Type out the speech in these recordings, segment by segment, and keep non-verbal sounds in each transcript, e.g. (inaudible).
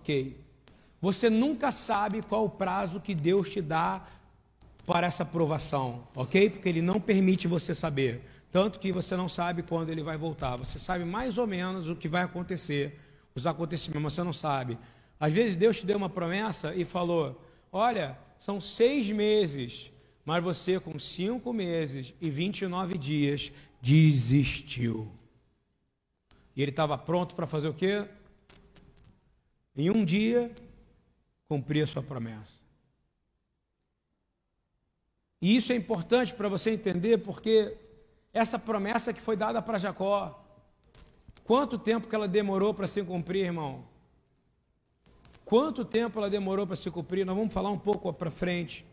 Ok. Você nunca sabe qual o prazo que Deus te dá para essa provação, ok? Porque Ele não permite você saber. Tanto que você não sabe quando Ele vai voltar. Você sabe mais ou menos o que vai acontecer, os acontecimentos, mas você não sabe. Às vezes Deus te deu uma promessa e falou: Olha, são seis meses, mas você com cinco meses e 29 dias desistiu. E ele estava pronto para fazer o quê? Em um dia, cumprir a sua promessa. E isso é importante para você entender, porque essa promessa que foi dada para Jacó, quanto tempo que ela demorou para se cumprir, irmão? Quanto tempo ela demorou para se cumprir? Nós vamos falar um pouco para frente.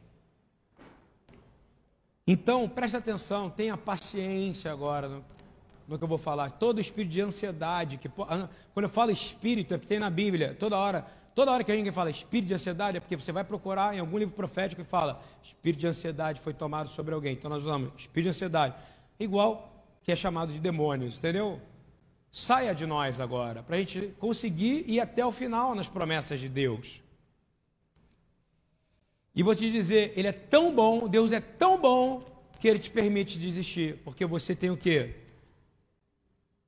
Então, preste atenção, tenha paciência agora no, no, que eu vou falar. Todo espírito de ansiedade, que quando eu falo espírito, é porque tem na Bíblia, toda hora, Toda hora que alguém fala espírito de ansiedade, é porque você vai procurar em algum livro profético e fala espírito de ansiedade foi tomado sobre alguém. Então nós usamos espírito de ansiedade, igual que é chamado de demônios, entendeu? Saia de nós agora, para a gente conseguir ir até o final nas promessas de Deus. E vou te dizer, Ele é tão bom, Deus é tão bom, que Ele te permite desistir, porque você tem o quê?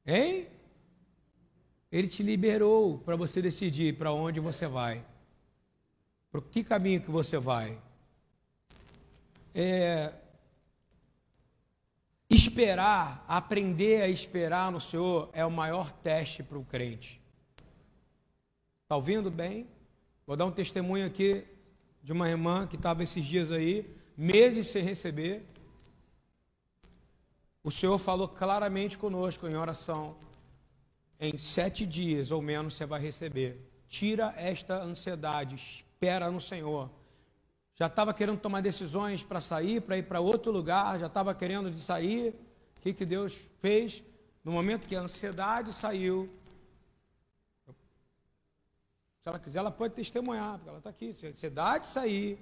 Hein? Ele te liberou para você decidir para onde você vai. Para que caminho que você vai. É, esperar, aprender a esperar no Senhor é o maior teste para o crente. Está ouvindo bem? Vou dar um testemunho aqui de uma irmã que estava esses dias aí, meses sem receber. O Senhor falou claramente conosco em oração em sete dias ou menos você vai receber. Tira esta ansiedade, espera no Senhor. Já estava querendo tomar decisões para sair, para ir para outro lugar, já estava querendo de sair. O que, que Deus fez? No momento que a ansiedade saiu, se ela quiser, ela pode testemunhar, porque ela está aqui. Se a ansiedade sair,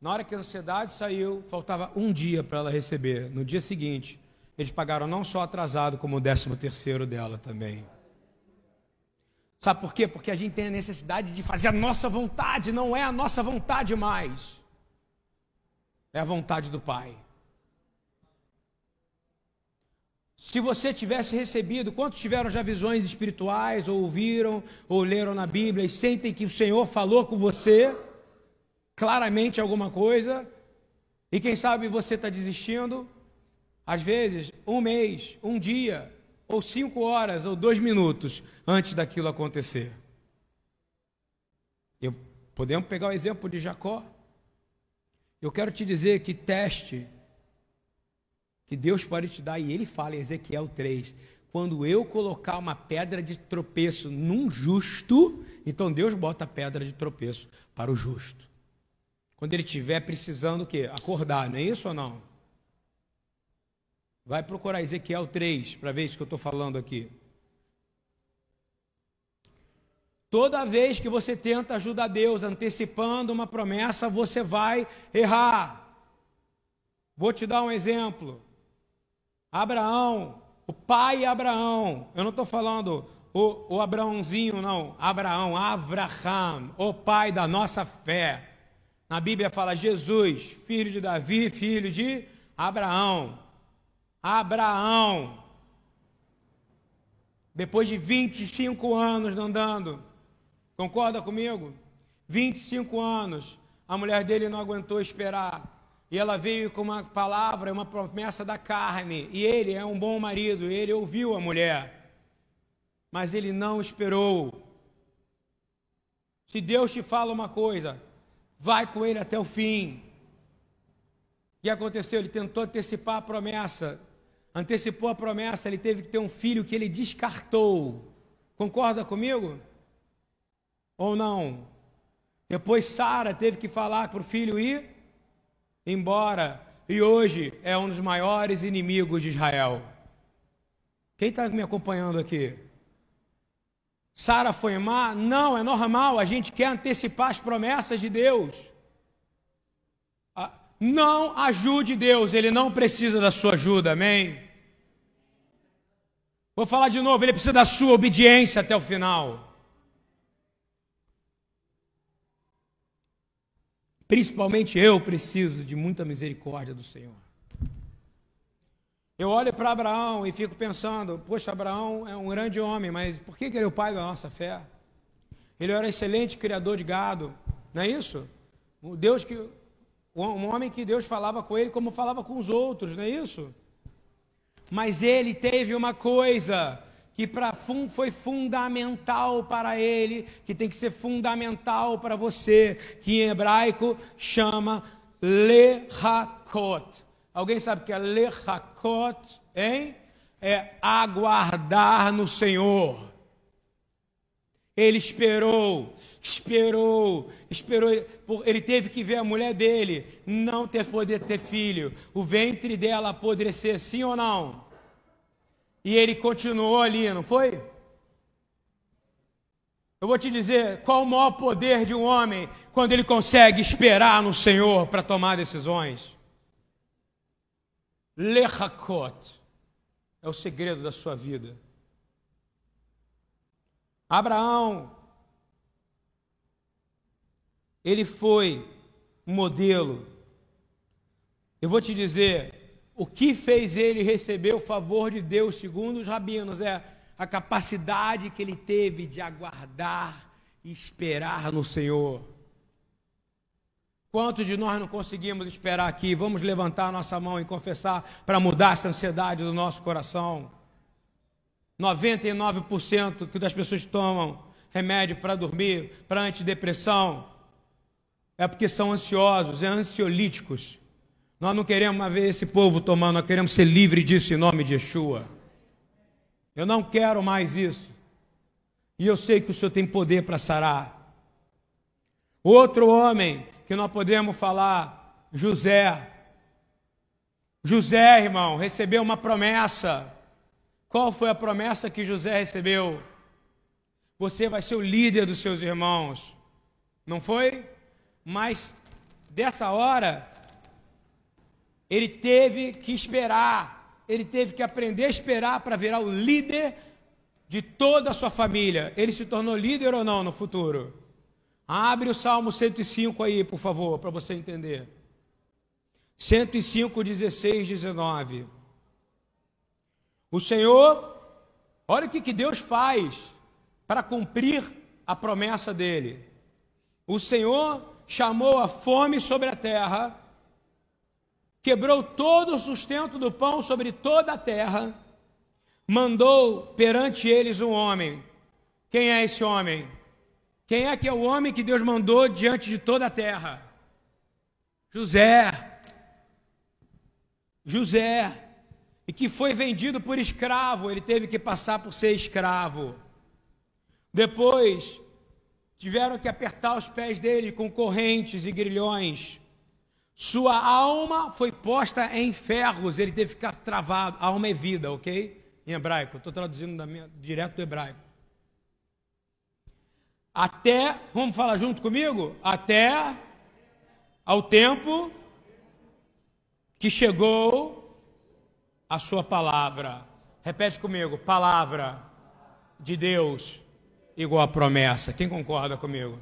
na hora que a ansiedade saiu, faltava um dia para ela receber. No dia seguinte, eles pagaram não só atrasado, como o décimo terceiro dela também. Sabe por quê? Porque a gente tem a necessidade de fazer a nossa vontade, não é a nossa vontade mais. É a vontade do Pai. Se você tivesse recebido, quantos tiveram já visões espirituais, ou ouviram, ou leram na Bíblia e sentem que o Senhor falou com você claramente alguma coisa, e quem sabe você está desistindo, às vezes, um mês, um dia, ou cinco horas, ou dois minutos antes daquilo acontecer. Eu, podemos pegar o exemplo de Jacó. Eu quero te dizer que teste que Deus pode te dar, e ele fala em Ezequiel 3: quando eu colocar uma pedra de tropeço num justo, então Deus bota a pedra de tropeço para o justo. Quando ele estiver precisando o quê? Acordar, não é isso ou não? Vai procurar Ezequiel 3 para ver isso que eu estou falando aqui. Toda vez que você tenta ajudar Deus antecipando uma promessa, você vai errar. Vou te dar um exemplo. Abraão, o pai Abraão, eu não estou falando o, o Abraãozinho, não. Abraão, Abraham, o pai da nossa fé. Na Bíblia fala Jesus, filho de Davi, filho de Abraão. Abraão, depois de 25 anos andando, concorda comigo? 25 anos, a mulher dele não aguentou esperar. E ela veio com uma palavra, uma promessa da carne. E ele é um bom marido, ele ouviu a mulher. Mas ele não esperou. Se Deus te fala uma coisa, vai com ele até o fim. O que aconteceu? Ele tentou antecipar a promessa antecipou a promessa, ele teve que ter um filho que ele descartou. Concorda comigo? Ou não? Depois Sara teve que falar para o filho ir embora. E hoje é um dos maiores inimigos de Israel. Quem está me acompanhando aqui? Sara foi má? Não, é normal, a gente quer antecipar as promessas de Deus. Ah, não ajude Deus, ele não precisa da sua ajuda, amém? Vou falar de novo, ele precisa da sua obediência até o final. Principalmente eu preciso de muita misericórdia do Senhor. Eu olho para Abraão e fico pensando: poxa, Abraão é um grande homem, mas por que ele é o pai da nossa fé? Ele era excelente criador de gado, não é isso? O Deus que, um homem que Deus falava com ele como falava com os outros, não é isso? Mas ele teve uma coisa que pra, foi fundamental para ele, que tem que ser fundamental para você, que em hebraico chama lehakot. Alguém sabe que é lehakot, hein? É aguardar no Senhor. Ele esperou, esperou, esperou. Ele teve que ver a mulher dele não ter poder ter filho, o ventre dela apodrecer, sim ou não? E ele continuou ali, não foi? Eu vou te dizer qual o maior poder de um homem quando ele consegue esperar no Senhor para tomar decisões. Lechakot é o segredo da sua vida. Abraão, ele foi um modelo. Eu vou te dizer, o que fez ele receber o favor de Deus, segundo os rabinos, é a capacidade que ele teve de aguardar e esperar no Senhor. Quantos de nós não conseguimos esperar aqui? Vamos levantar nossa mão e confessar para mudar essa ansiedade do nosso coração. 99% que das pessoas tomam remédio para dormir, para antidepressão, é porque são ansiosos, é ansiolíticos. Nós não queremos ver esse povo tomando, nós queremos ser livre disso em nome de Yeshua. Eu não quero mais isso. E eu sei que o Senhor tem poder para sarar. Outro homem que nós podemos falar, José. José, irmão, recebeu uma promessa. Qual foi a promessa que José recebeu? Você vai ser o líder dos seus irmãos. Não foi? Mas dessa hora, ele teve que esperar, ele teve que aprender a esperar para virar o líder de toda a sua família. Ele se tornou líder ou não no futuro? Abre o Salmo 105 aí, por favor, para você entender. 105, 16, 19. O Senhor, olha o que, que Deus faz para cumprir a promessa dele. O Senhor chamou a fome sobre a terra, quebrou todo o sustento do pão sobre toda a terra, mandou perante eles um homem. Quem é esse homem? Quem é que é o homem que Deus mandou diante de toda a terra? José. José e que foi vendido por escravo, ele teve que passar por ser escravo. Depois, tiveram que apertar os pés dele com correntes e grilhões. Sua alma foi posta em ferros, ele teve que ficar travado. Alma é vida, ok? Em hebraico, estou traduzindo minha, direto do hebraico. Até, vamos falar junto comigo? Até ao tempo que chegou a sua palavra. Repete comigo: palavra de Deus igual a promessa. Quem concorda comigo?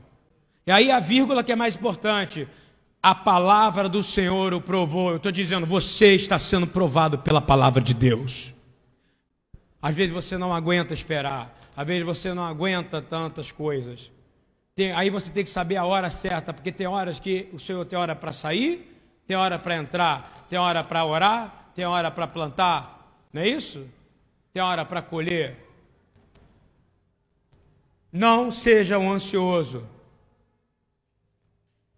E aí a vírgula que é mais importante. A palavra do Senhor o provou. Eu estou dizendo, você está sendo provado pela palavra de Deus. Às vezes você não aguenta esperar. Às vezes você não aguenta tantas coisas. Tem, aí você tem que saber a hora certa, porque tem horas que o Senhor tem hora para sair, tem hora para entrar, tem hora para orar, tem hora para plantar, não é isso? Tem hora para colher. Não seja um ansioso,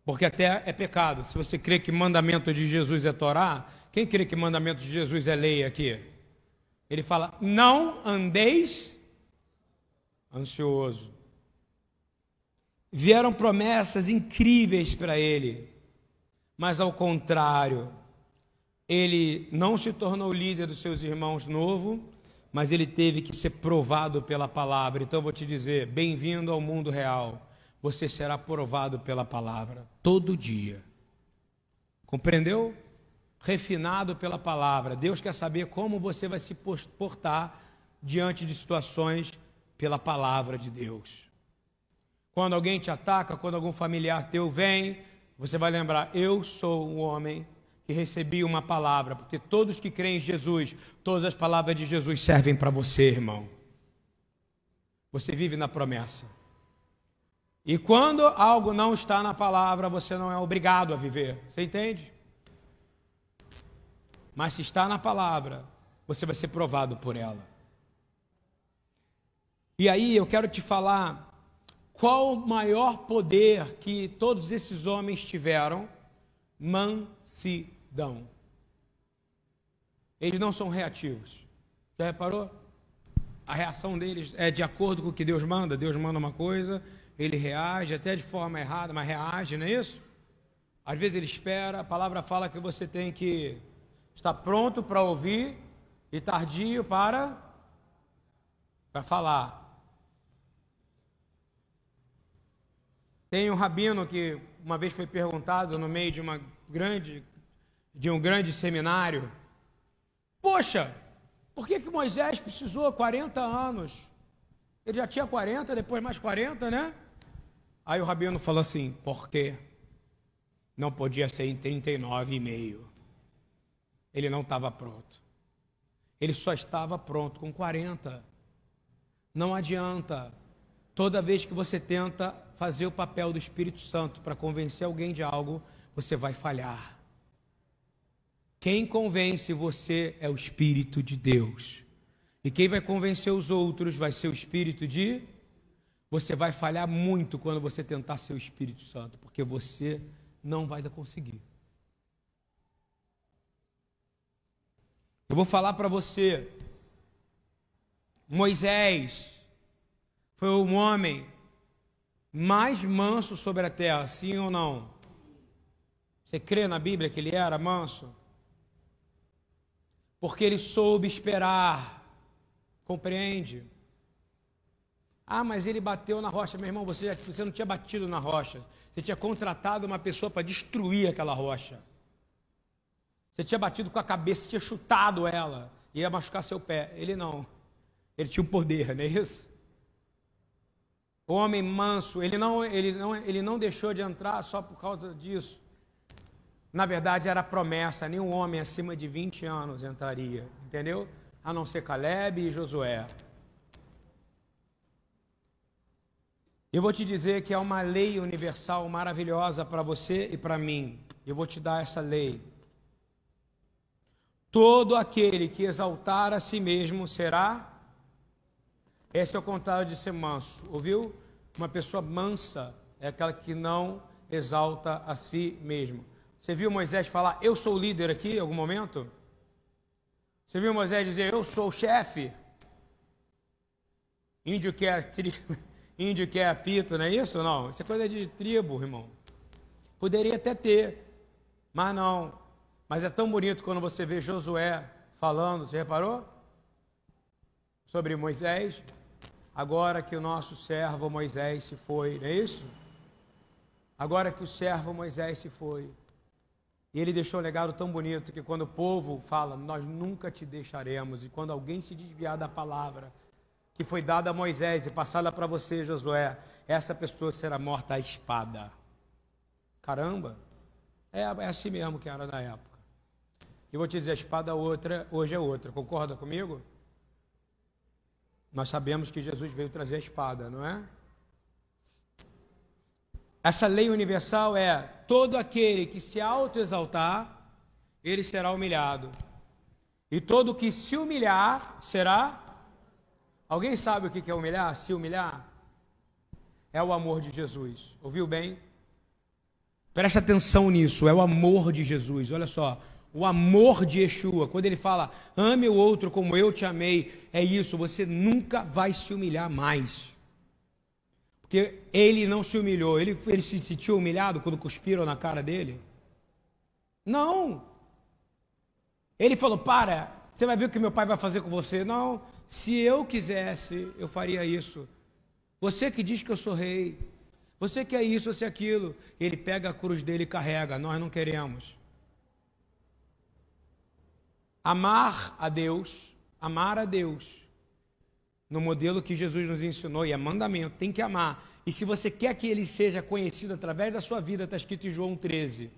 porque até é pecado. Se você crê que mandamento de Jesus é Torá, quem crê que mandamento de Jesus é lei aqui? Ele fala: não andeis ansioso. Vieram promessas incríveis para ele, mas ao contrário, ele não se tornou líder dos seus irmãos novo, mas ele teve que ser provado pela palavra. Então eu vou te dizer, bem-vindo ao mundo real. Você será provado pela palavra todo dia. Compreendeu? Refinado pela palavra. Deus quer saber como você vai se portar diante de situações pela palavra de Deus. Quando alguém te ataca, quando algum familiar teu vem, você vai lembrar: eu sou um homem que recebi uma palavra, porque todos que creem em Jesus, todas as palavras de Jesus servem para você, irmão. Você vive na promessa. E quando algo não está na palavra, você não é obrigado a viver. Você entende? Mas se está na palavra, você vai ser provado por ela. E aí eu quero te falar qual o maior poder que todos esses homens tiveram? Mansidão. Eles não são reativos. Já reparou? A reação deles é de acordo com o que Deus manda. Deus manda uma coisa, ele reage, até de forma errada, mas reage, não é isso? Às vezes ele espera, a palavra fala que você tem que estar pronto para ouvir e tardio para, para falar. Tem um rabino que uma vez foi perguntado no meio de uma grande de um grande seminário: Poxa, por que, que Moisés precisou 40 anos? Ele já tinha 40, depois mais 40, né? Aí o rabino falou assim: Por quê? Não podia ser em 39 e meio. Ele não estava pronto. Ele só estava pronto com 40. Não adianta. Toda vez que você tenta fazer o papel do Espírito Santo para convencer alguém de algo, você vai falhar. Quem convence você é o Espírito de Deus. E quem vai convencer os outros vai ser o Espírito de. Você vai falhar muito quando você tentar ser o Espírito Santo, porque você não vai conseguir. Eu vou falar para você. Moisés foi um homem mais manso sobre a terra, sim ou não? Você crê na Bíblia que ele era manso? Porque ele soube esperar, compreende? Ah, mas ele bateu na rocha, meu irmão. Você, você não tinha batido na rocha, você tinha contratado uma pessoa para destruir aquela rocha. Você tinha batido com a cabeça, tinha chutado ela, ia machucar seu pé. Ele não, ele tinha o poder, não é isso? O homem manso, ele não, ele, não, ele não deixou de entrar só por causa disso. Na verdade, era promessa: nenhum homem acima de 20 anos entraria, entendeu? A não ser Caleb e Josué. Eu vou te dizer que é uma lei universal maravilhosa para você e para mim. Eu vou te dar essa lei. Todo aquele que exaltar a si mesmo será esse é o contrário de ser manso, ouviu? Uma pessoa mansa é aquela que não exalta a si mesmo. Você viu Moisés falar, eu sou o líder aqui em algum momento? Você viu Moisés dizer, eu sou o chefe? Índio que é tri... (laughs) índio que é apito, não é isso? Não, isso é coisa de tribo, irmão. Poderia até ter, mas não. Mas é tão bonito quando você vê Josué falando, você reparou? Sobre Moisés agora que o nosso servo Moisés se foi, não é isso? Agora que o servo Moisés se foi. E ele deixou um legado tão bonito que quando o povo fala, nós nunca te deixaremos, e quando alguém se desviar da palavra que foi dada a Moisés e passada para você, Josué, essa pessoa será morta à espada. Caramba! É, é assim mesmo que era na época. E vou te dizer, a espada outra, hoje é outra. Concorda comigo? Nós sabemos que Jesus veio trazer a espada, não é? Essa lei universal é: todo aquele que se autoexaltar, ele será humilhado. E todo que se humilhar será. Alguém sabe o que é humilhar? Se humilhar? É o amor de Jesus. Ouviu bem? Presta atenção nisso, é o amor de Jesus. Olha só, o amor de Yeshua, quando ele fala, ame o outro como eu te amei, é isso, você nunca vai se humilhar mais. Porque ele não se humilhou, ele, ele se sentiu humilhado quando cuspiram na cara dele? Não. Ele falou: para, você vai ver o que meu pai vai fazer com você. Não, se eu quisesse, eu faria isso. Você que diz que eu sou rei, você quer isso, você aquilo. Ele pega a cruz dele e carrega, nós não queremos. Amar a Deus, amar a Deus, no modelo que Jesus nos ensinou, e é mandamento, tem que amar. E se você quer que ele seja conhecido através da sua vida, está escrito em João 13.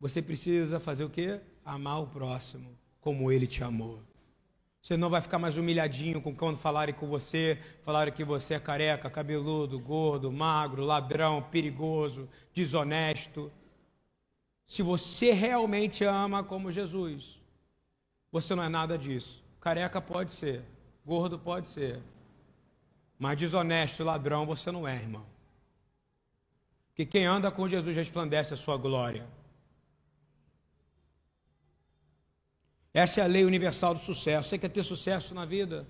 Você precisa fazer o quê? Amar o próximo como ele te amou. Você não vai ficar mais humilhadinho com quando falarem com você, falarem que você é careca, cabeludo, gordo, magro, ladrão, perigoso, desonesto. Se você realmente ama como Jesus, você não é nada disso. Careca pode ser, gordo pode ser, mas desonesto e ladrão você não é, irmão. Que quem anda com Jesus resplandece a sua glória. Essa é a lei universal do sucesso. Você quer ter sucesso na vida?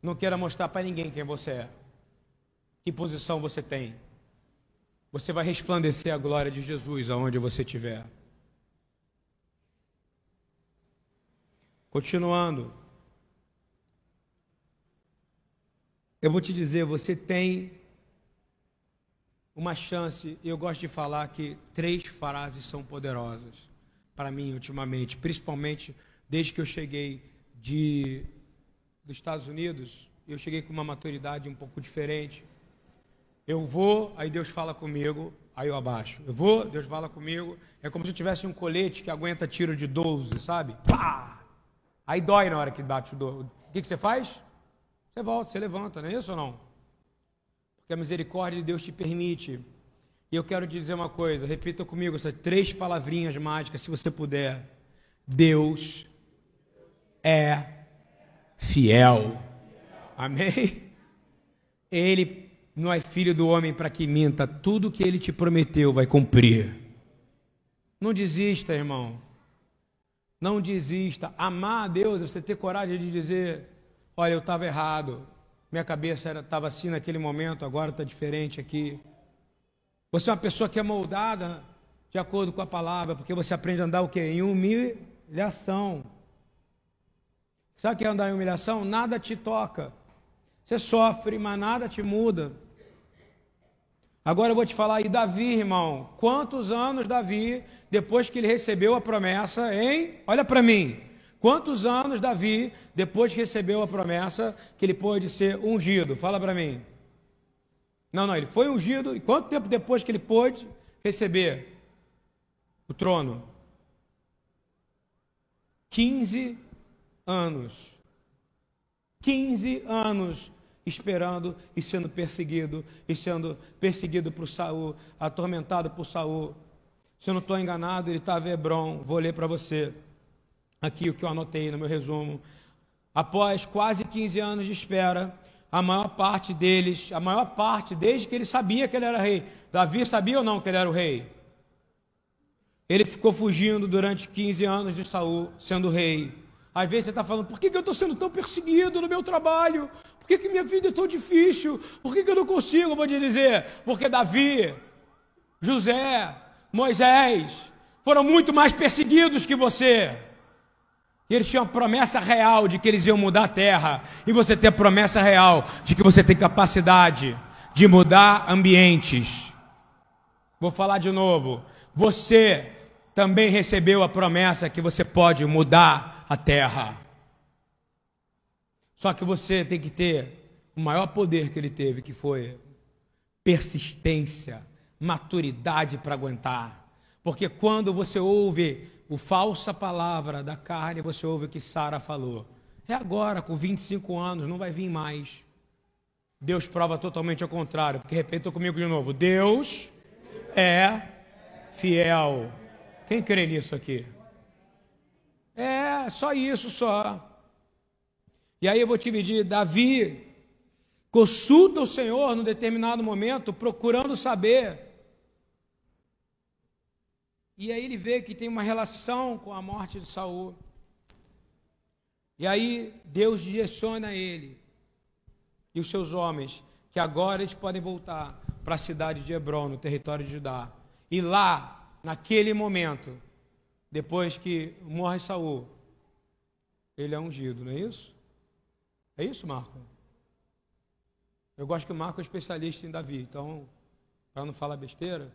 Não queira mostrar para ninguém quem você é, que posição você tem. Você vai resplandecer a glória de Jesus aonde você estiver. Continuando. Eu vou te dizer, você tem uma chance, eu gosto de falar que três frases são poderosas para mim ultimamente, principalmente desde que eu cheguei de, dos Estados Unidos. Eu cheguei com uma maturidade um pouco diferente. Eu vou, aí Deus fala comigo, aí eu abaixo. Eu vou, Deus fala comigo. É como se eu tivesse um colete que aguenta tiro de 12, sabe? Pá! Aí dói na hora que bate o 12. O que, que você faz? Você volta, você levanta, não é isso ou não? Porque a misericórdia de Deus te permite e eu quero te dizer uma coisa, repita comigo essas três palavrinhas mágicas, se você puder. Deus é fiel. Amém? Ele não é filho do homem para que minta, tudo que ele te prometeu vai cumprir. Não desista, irmão. Não desista. Amar a Deus é você ter coragem de dizer: Olha, eu estava errado. Minha cabeça estava assim naquele momento, agora está diferente aqui. Você é uma pessoa que é moldada de acordo com a palavra, porque você aprende a andar o quê? Em humilhação. Sabe o que é andar em humilhação? Nada te toca. Você sofre, mas nada te muda. Agora eu vou te falar, e Davi, irmão, quantos anos Davi, depois que ele recebeu a promessa, hein? Olha para mim. Quantos anos Davi, depois que recebeu a promessa, que ele pôde ser ungido? Fala para mim. Não, não, ele foi ungido e quanto tempo depois que ele pôde receber o trono? 15 anos. 15 anos esperando e sendo perseguido, e sendo perseguido por Saul, atormentado por Saul. Se eu não estou enganado, ele estava em Hebron. Vou ler para você aqui o que eu anotei no meu resumo. Após quase 15 anos de espera, a maior parte deles, a maior parte, desde que ele sabia que ele era rei. Davi sabia ou não que ele era o rei? Ele ficou fugindo durante 15 anos de Saul, sendo rei. Às vezes você está falando, por que, que eu estou sendo tão perseguido no meu trabalho? Por que, que minha vida é tão difícil? Por que, que eu não consigo? Eu vou te dizer, porque Davi, José, Moisés foram muito mais perseguidos que você. Eles tinham a promessa real de que eles iam mudar a terra. E você tem a promessa real de que você tem capacidade de mudar ambientes. Vou falar de novo. Você também recebeu a promessa que você pode mudar a terra. Só que você tem que ter o maior poder que ele teve, que foi persistência, maturidade para aguentar. Porque quando você ouve o falsa palavra da carne, você ouve o que Sara falou. É agora, com 25 anos, não vai vir mais. Deus prova totalmente ao contrário, porque repita comigo de novo: Deus é fiel. Quem crê nisso aqui? É, só isso só. E aí eu vou te pedir, Davi consulta o Senhor num determinado momento, procurando saber e aí ele vê que tem uma relação com a morte de Saul. E aí Deus direciona ele e os seus homens que agora eles podem voltar para a cidade de Hebron, no território de Judá. E lá, naquele momento, depois que morre Saul, ele é ungido, não é isso? É isso, Marco? Eu gosto que o Marco é especialista em Davi, então, para não falar besteira,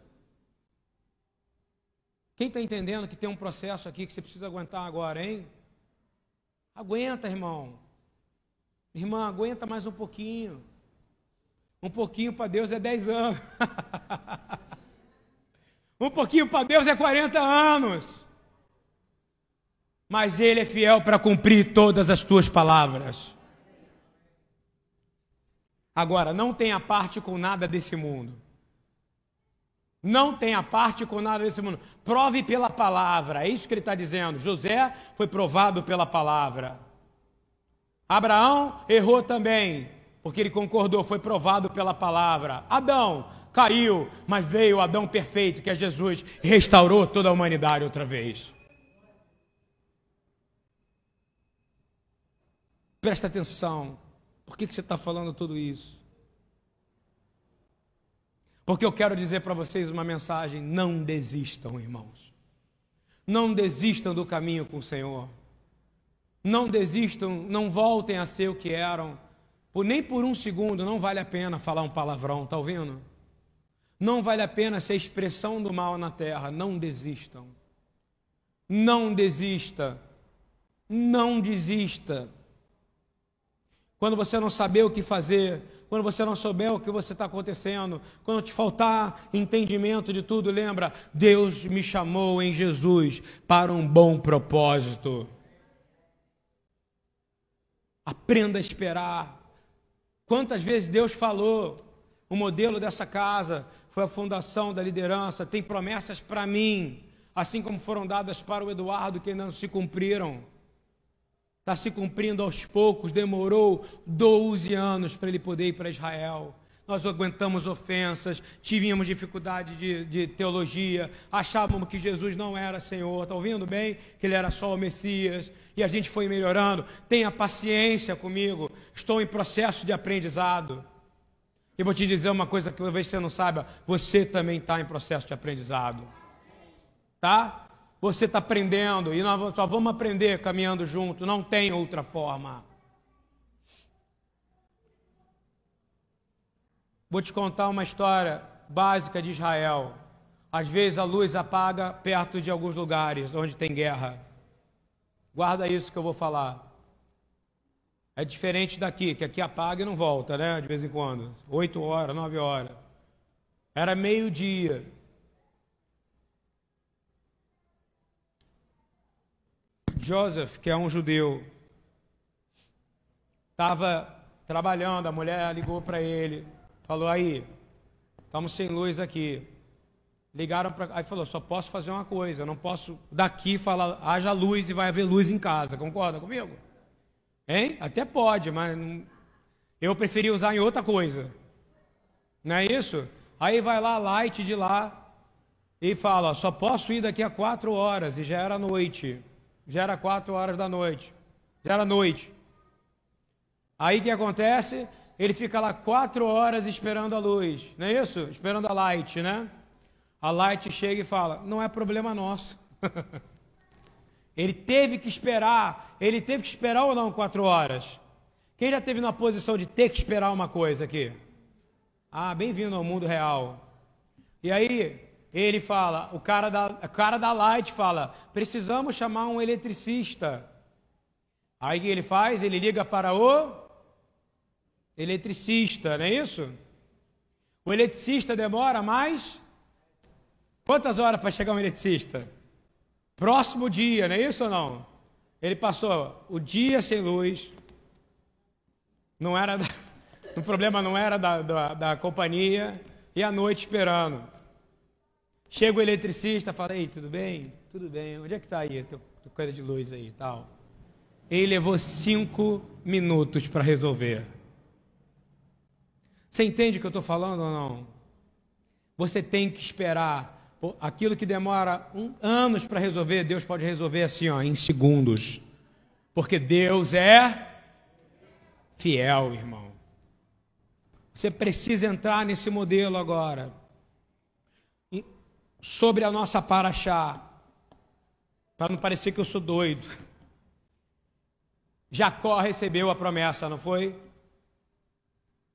quem está entendendo que tem um processo aqui que você precisa aguentar agora, hein? Aguenta, irmão. Irmã, aguenta mais um pouquinho. Um pouquinho para Deus é 10 anos. (laughs) um pouquinho para Deus é 40 anos. Mas Ele é fiel para cumprir todas as tuas palavras. Agora, não tenha parte com nada desse mundo. Não tenha parte com nada desse mundo. Prove pela palavra. É isso que ele está dizendo. José foi provado pela palavra. Abraão errou também, porque ele concordou, foi provado pela palavra. Adão caiu, mas veio o Adão perfeito, que é Jesus, restaurou toda a humanidade outra vez. Presta atenção. Por que, que você está falando tudo isso? Porque eu quero dizer para vocês uma mensagem: não desistam, irmãos. Não desistam do caminho com o Senhor. Não desistam, não voltem a ser o que eram. Por, nem por um segundo não vale a pena falar um palavrão, tá ouvindo? Não vale a pena ser expressão do mal na terra. Não desistam. Não desista. Não desista. Quando você não saber o que fazer, quando você não souber o que você está acontecendo, quando te faltar entendimento de tudo, lembra: Deus me chamou em Jesus para um bom propósito. Aprenda a esperar. Quantas vezes Deus falou, o modelo dessa casa foi a fundação da liderança, tem promessas para mim, assim como foram dadas para o Eduardo, que ainda não se cumpriram. Está se cumprindo aos poucos, demorou 12 anos para ele poder ir para Israel nós aguentamos ofensas, tínhamos dificuldade de, de, teologia, achávamos que Jesus não era Senhor, está ouvindo bem? Que Ele era só o Messias, e a gente foi melhorando. Tenha paciência comigo, estou em processo de aprendizado. E vou te dizer uma coisa que talvez você não saiba: você também está em processo de aprendizado, tá? Você está aprendendo, e nós só vamos aprender caminhando junto, não tem outra forma. Vou te contar uma história básica de Israel. Às vezes a luz apaga perto de alguns lugares onde tem guerra. Guarda isso que eu vou falar. É diferente daqui, que aqui apaga e não volta, né? De vez em quando. Oito horas, nove horas. Era meio-dia. Joseph, que é um judeu, estava trabalhando, a mulher ligou para ele. Falou aí, estamos sem luz aqui. Ligaram para. Aí falou: só posso fazer uma coisa, eu não posso daqui falar, haja luz e vai haver luz em casa. Concorda comigo? Hein? Até pode, mas eu preferi usar em outra coisa. Não é isso? Aí vai lá, light de lá, e fala: só posso ir daqui a quatro horas, e já era noite. Já era quatro horas da noite. Já era noite. Aí o que acontece? ele fica lá quatro horas esperando a luz, não é isso? Esperando a light, né? A light chega e fala: não é problema nosso. (laughs) ele teve que esperar, ele teve que esperar ou não quatro horas? Quem já teve na posição de ter que esperar uma coisa aqui? Ah, bem-vindo ao mundo real. E aí, ele fala, o cara da, o cara da light fala: precisamos chamar um eletricista. Aí ele faz? Ele liga para o eletricista, não é isso? O eletricista demora mais quantas horas para chegar um eletricista? Próximo dia, não é isso ou não? Ele passou o dia sem luz, não era da, (laughs) o problema não era da, da, da, companhia, e a noite esperando. Chega o eletricista, fala, ei, tudo bem? Tudo bem, onde é que está aí a tua coisa de luz aí e tal? Ele levou cinco minutos para resolver. Você entende o que eu estou falando ou não? Você tem que esperar. Aquilo que demora um, anos para resolver, Deus pode resolver assim, ó, em segundos. Porque Deus é fiel, irmão. Você precisa entrar nesse modelo agora. Sobre a nossa paraxá, para não parecer que eu sou doido. Jacó recebeu a promessa, não foi?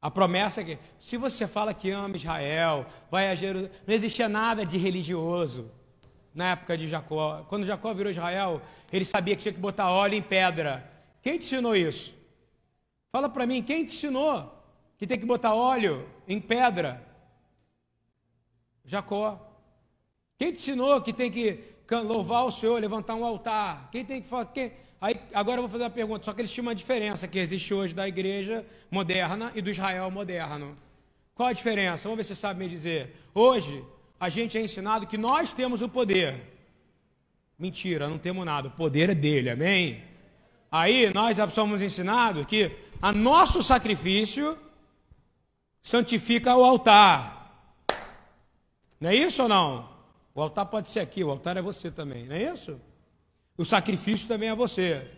A promessa é que, se você fala que ama Israel, vai a Jerusalém. Não existia nada de religioso na época de Jacó. Quando Jacó virou Israel, ele sabia que tinha que botar óleo em pedra. Quem te ensinou isso? Fala para mim, quem te ensinou que tem que botar óleo em pedra? Jacó. Quem te ensinou que tem que louvar o Senhor, levantar um altar? Quem tem que falar? Quem... Aí, agora eu vou fazer uma pergunta, só que eles tinham uma diferença que existe hoje da igreja moderna e do Israel moderno. Qual a diferença? Vamos ver se você sabe me dizer. Hoje, a gente é ensinado que nós temos o poder. Mentira, não temos nada. O poder é dele, amém? Aí nós somos ensinados que a nosso sacrifício santifica o altar. Não é isso ou não? O altar pode ser aqui, o altar é você também, não é isso? O sacrifício também é você.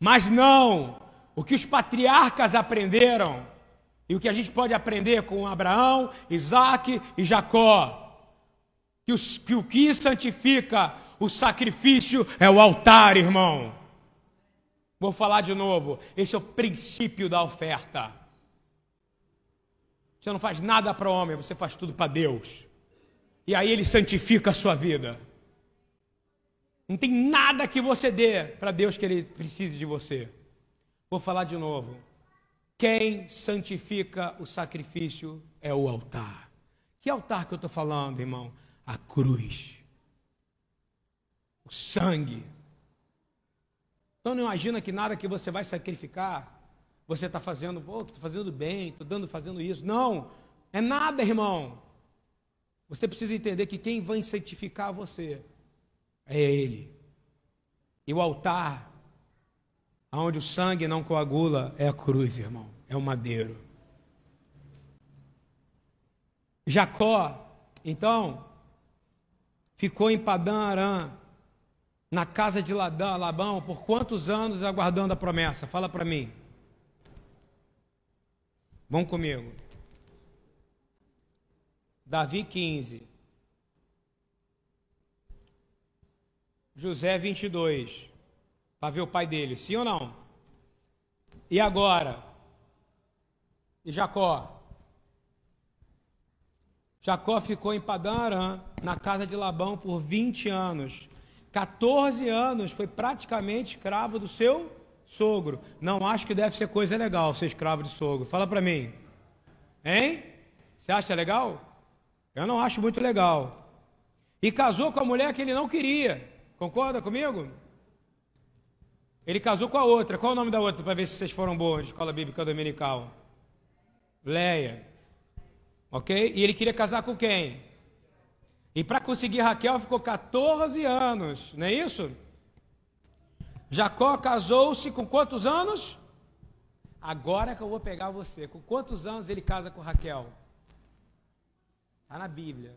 Mas não, o que os patriarcas aprenderam e o que a gente pode aprender com Abraão, Isaac e Jacó. Que, os, que o que santifica o sacrifício é o altar, irmão. Vou falar de novo. Esse é o princípio da oferta. Você não faz nada para o homem, você faz tudo para Deus. E aí ele santifica a sua vida. Não tem nada que você dê para Deus que ele precise de você. Vou falar de novo. Quem santifica o sacrifício é o altar. Que altar que eu estou falando, irmão? A cruz. O sangue. Então não imagina que nada que você vai sacrificar, você está fazendo, pô, estou fazendo bem, estou dando, fazendo isso. Não, é nada, irmão. Você precisa entender que quem vai santificar você é Ele. E o altar Onde o sangue não coagula é a cruz, irmão, é o madeiro. Jacó, então, ficou em Padã Arã, na casa de Ladã, Labão, por quantos anos aguardando a promessa? Fala para mim. Vão comigo. Davi 15. José 22 para ver o pai dele, sim ou não? E agora? E Jacó? Jacó ficou em Padan na casa de Labão, por 20 anos. 14 anos foi praticamente escravo do seu sogro. Não acho que deve ser coisa legal ser escravo de sogro. Fala para mim. Hein? Você acha legal? Eu não acho muito legal. E casou com a mulher que ele não queria. Concorda comigo? Ele casou com a outra. Qual é o nome da outra para ver se vocês foram boas de escola bíblica dominical? Leia. Ok? E ele queria casar com quem? E para conseguir Raquel ficou 14 anos, não é isso? Jacó casou-se com quantos anos? Agora que eu vou pegar você. Com quantos anos ele casa com Raquel? Está na Bíblia.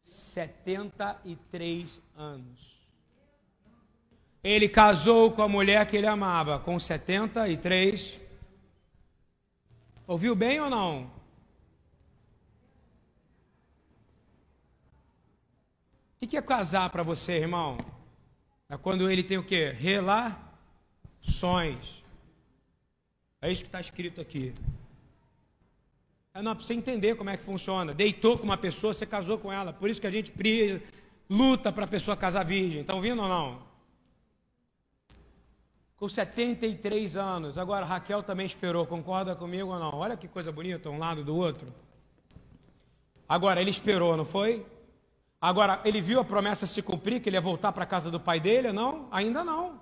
73 anos. Ele casou com a mulher que ele amava, com 73. Ouviu bem ou não? O que é casar para você, irmão? É quando ele tem o quê? Relações. É isso que está escrito aqui. É não, você entender como é que funciona. Deitou com uma pessoa, você casou com ela. Por isso que a gente luta para a pessoa casar virgem. Estão ouvindo ou não? com 73 anos. Agora, Raquel também esperou, concorda comigo ou não? Olha que coisa bonita, um lado do outro. Agora, ele esperou, não foi? Agora, ele viu a promessa se cumprir, que ele ia voltar para a casa do pai dele? Não, ainda não.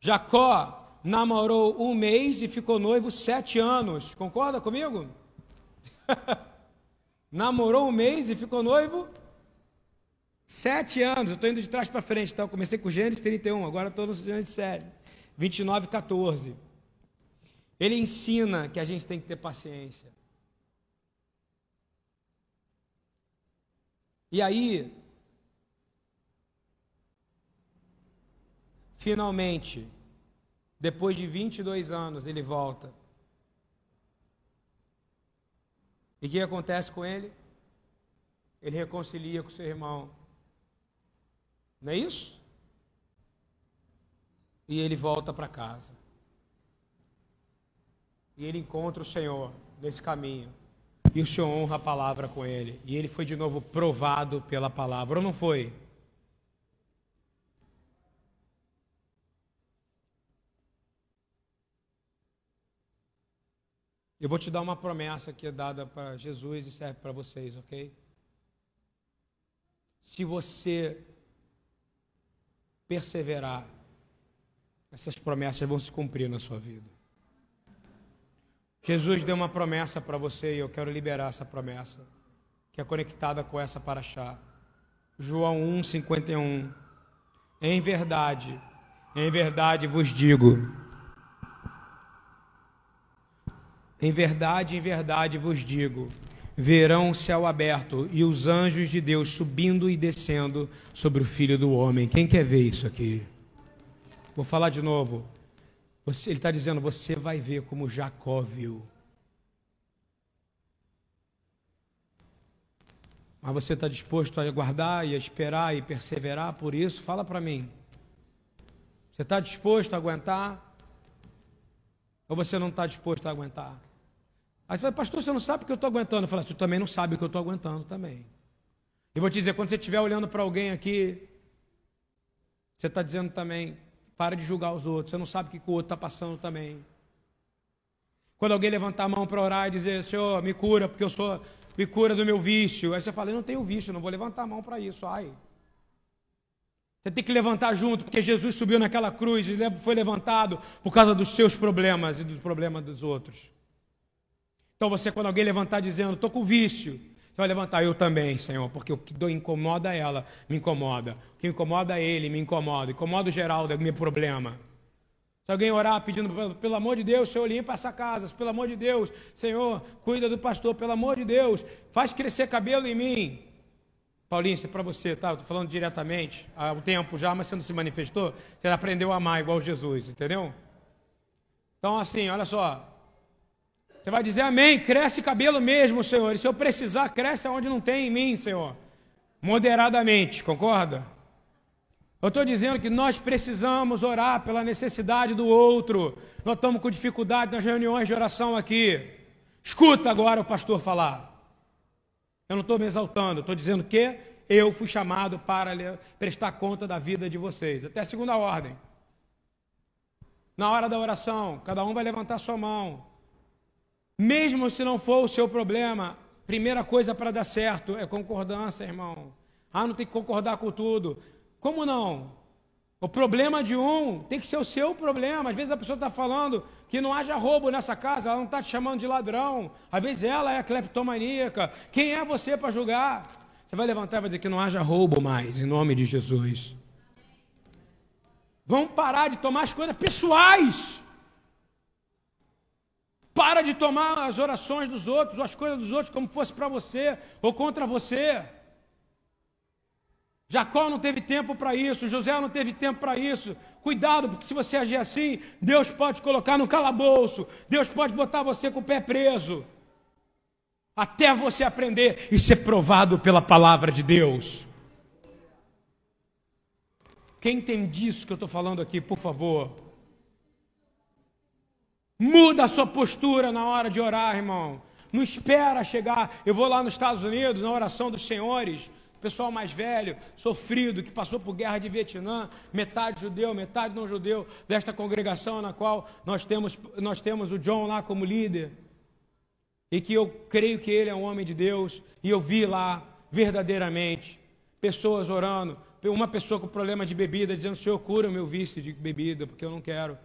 Jacó namorou um mês e ficou noivo sete anos. Concorda comigo? (laughs) namorou um mês e ficou noivo Sete anos, eu estou indo de trás para frente, então comecei com Gênesis 31, agora estou no Gênesis 7, 29, 14. Ele ensina que a gente tem que ter paciência. E aí, finalmente, depois de 22 anos, ele volta. E o que acontece com ele? Ele reconcilia com seu irmão. Não é isso? E ele volta para casa. E ele encontra o Senhor nesse caminho. E o Senhor honra a palavra com ele. E ele foi de novo provado pela palavra. Ou não foi? Eu vou te dar uma promessa que é dada para Jesus e serve para vocês, ok? Se você perseverar, essas promessas vão se cumprir na sua vida. Jesus deu uma promessa para você e eu quero liberar essa promessa, que é conectada com essa para achar. João 1:51. Em verdade, em verdade vos digo, em verdade, em verdade vos digo, verão o céu aberto e os anjos de Deus subindo e descendo sobre o Filho do Homem. Quem quer ver isso aqui? Vou falar de novo. Você, ele está dizendo: você vai ver como Jacó viu. Mas você está disposto a aguardar e a esperar e perseverar por isso? Fala para mim. Você está disposto a aguentar? Ou você não está disposto a aguentar? Aí você fala, pastor, você não sabe o que eu estou aguentando. Eu falo, tu também não sabe o que eu estou aguentando também. E vou te dizer, quando você estiver olhando para alguém aqui, você está dizendo também, para de julgar os outros. Você não sabe o que o outro está passando também. Quando alguém levantar a mão para orar e dizer, Senhor, me cura, porque eu sou, me cura do meu vício. Aí você fala, eu não tenho vício, não vou levantar a mão para isso. Ai. Você tem que levantar junto, porque Jesus subiu naquela cruz e foi levantado por causa dos seus problemas e dos problemas dos outros. Então você, quando alguém levantar dizendo, estou com vício, você vai levantar, eu também, Senhor, porque o que incomoda ela, me incomoda. O que incomoda ele, me incomoda. Incomoda o Geraldo, é meu problema. Se alguém orar pedindo, pelo amor de Deus, Senhor, limpa essa casa, pelo amor de Deus, Senhor, cuida do pastor, pelo amor de Deus, faz crescer cabelo em mim. Paulinho, isso é para você, tá? Estou falando diretamente, há um tempo já, mas você não se manifestou, você aprendeu a amar igual Jesus, entendeu? Então, assim, olha só. Você vai dizer amém, cresce cabelo mesmo, Senhor. E se eu precisar, cresce onde não tem em mim, Senhor. Moderadamente, concorda? Eu estou dizendo que nós precisamos orar pela necessidade do outro. Nós estamos com dificuldade nas reuniões de oração aqui. Escuta agora o pastor falar. Eu não estou me exaltando, estou dizendo que eu fui chamado para prestar conta da vida de vocês. Até a segunda ordem. Na hora da oração, cada um vai levantar sua mão. Mesmo se não for o seu problema, primeira coisa para dar certo é concordância, irmão. Ah, não tem que concordar com tudo. Como não? O problema de um tem que ser o seu problema. Às vezes a pessoa está falando que não haja roubo nessa casa, ela não está te chamando de ladrão. Às vezes ela é cleptomaníaca. Quem é você para julgar? Você vai levantar e vai dizer que não haja roubo mais, em nome de Jesus. Vamos parar de tomar as coisas pessoais. Para de tomar as orações dos outros, ou as coisas dos outros, como fosse para você ou contra você. Jacó não teve tempo para isso, José não teve tempo para isso. Cuidado, porque se você agir assim, Deus pode te colocar no calabouço, Deus pode botar você com o pé preso. Até você aprender e ser provado pela palavra de Deus. Quem entende isso que eu estou falando aqui, por favor? Muda a sua postura na hora de orar, irmão. Não espera chegar. Eu vou lá nos Estados Unidos, na oração dos senhores pessoal mais velho, sofrido, que passou por guerra de Vietnã, metade judeu, metade não judeu, desta congregação na qual nós temos, nós temos o John lá como líder, e que eu creio que ele é um homem de Deus, e eu vi lá, verdadeiramente, pessoas orando, uma pessoa com problema de bebida, dizendo, Senhor, cura o meu vício de bebida, porque eu não quero.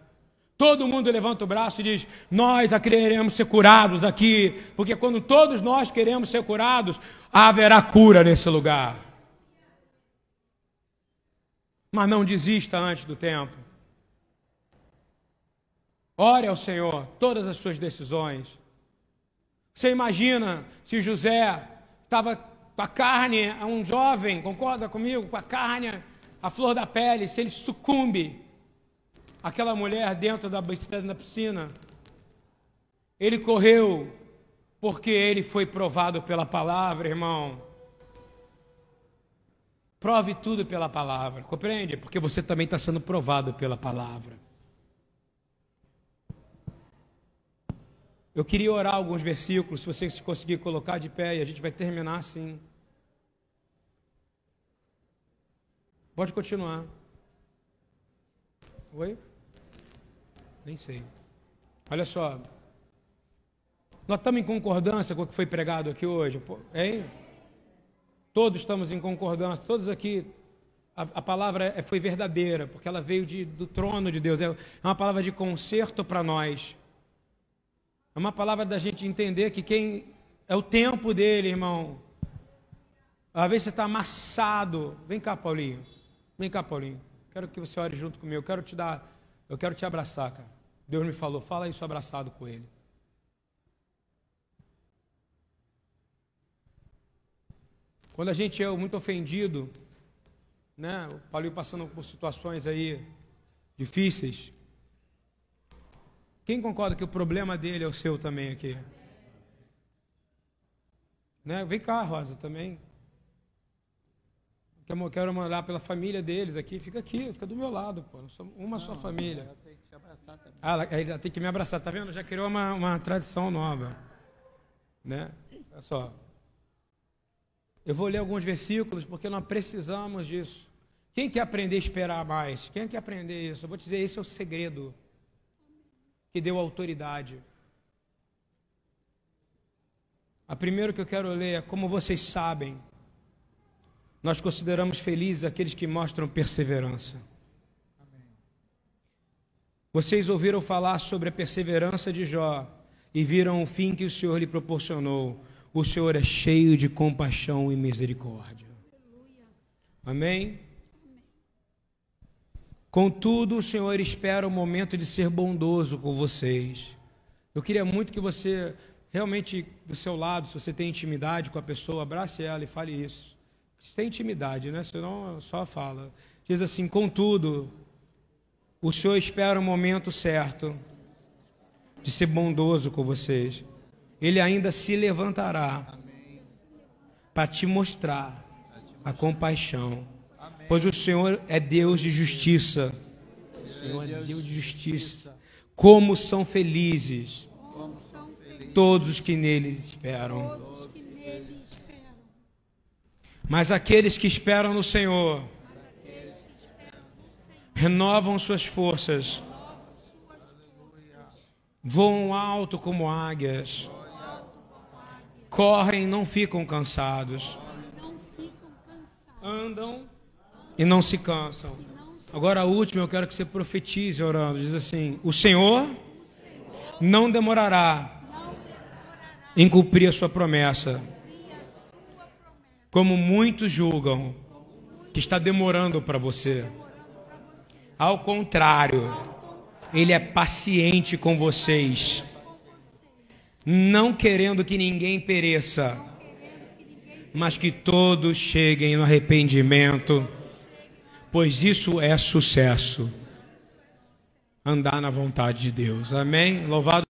Todo mundo levanta o braço e diz: Nós queremos ser curados aqui, porque quando todos nós queremos ser curados, haverá cura nesse lugar. Mas não desista antes do tempo. Ore ao Senhor todas as suas decisões. Você imagina se José estava com a carne, um jovem, concorda comigo? Com a carne, a flor da pele, se ele sucumbe aquela mulher dentro da piscina, ele correu porque ele foi provado pela palavra, irmão. Prove tudo pela palavra, compreende? Porque você também está sendo provado pela palavra. Eu queria orar alguns versículos, se você conseguir colocar de pé, e a gente vai terminar assim. Pode continuar. Oi? Nem sei. Olha só. Nós estamos em concordância com o que foi pregado aqui hoje, hein? Todos estamos em concordância, todos aqui. A, a palavra é, foi verdadeira, porque ela veio de, do trono de Deus. É uma palavra de conserto para nós. É uma palavra da gente entender que quem é o tempo dele, irmão. Às vezes você está amassado. Vem cá, Paulinho. Vem cá, Paulinho. Quero que você ore junto comigo. Eu quero te dar, eu quero te abraçar, cara. Deus me falou, fala isso abraçado com ele. Quando a gente é muito ofendido, né? O Paulinho passando por situações aí difíceis. Quem concorda que o problema dele é o seu também aqui? Né? Vem cá, Rosa, também. Quero, quero mandar pela família deles aqui. Fica aqui, fica do meu lado, pô. Uma Não, só família. Ela tem que te abraçar também. Ah, ela, ela tem que me abraçar, tá vendo? Já criou uma, uma tradição nova. Né? Olha só. Eu vou ler alguns versículos porque nós precisamos disso. Quem quer aprender a esperar mais? Quem quer aprender isso? Eu vou te dizer, esse é o segredo que deu autoridade. A primeira que eu quero ler é como vocês sabem, nós consideramos felizes aqueles que mostram perseverança. Vocês ouviram falar sobre a perseverança de Jó e viram o fim que o Senhor lhe proporcionou o Senhor é cheio de compaixão e misericórdia. Amém? Contudo, o Senhor espera o momento de ser bondoso com vocês. Eu queria muito que você, realmente, do seu lado, se você tem intimidade com a pessoa, abrace ela e fale isso. Tem intimidade, né? Senão só fala. Diz assim: Contudo, o Senhor espera o momento certo de ser bondoso com vocês ele ainda se levantará para te mostrar a compaixão. Pois o Senhor é Deus de justiça. O Senhor é Deus de justiça. Como são felizes todos os que nele esperam. Mas aqueles que esperam no Senhor renovam suas forças, voam alto como águias correm e não ficam cansados, andam e não se cansam. Agora a última eu quero que você profetize orando. Diz assim: O Senhor não demorará em cumprir a sua promessa, como muitos julgam que está demorando para você. Ao contrário, Ele é paciente com vocês não querendo que ninguém pereça, mas que todos cheguem no arrependimento, pois isso é sucesso. Andar na vontade de Deus. Amém? Louvado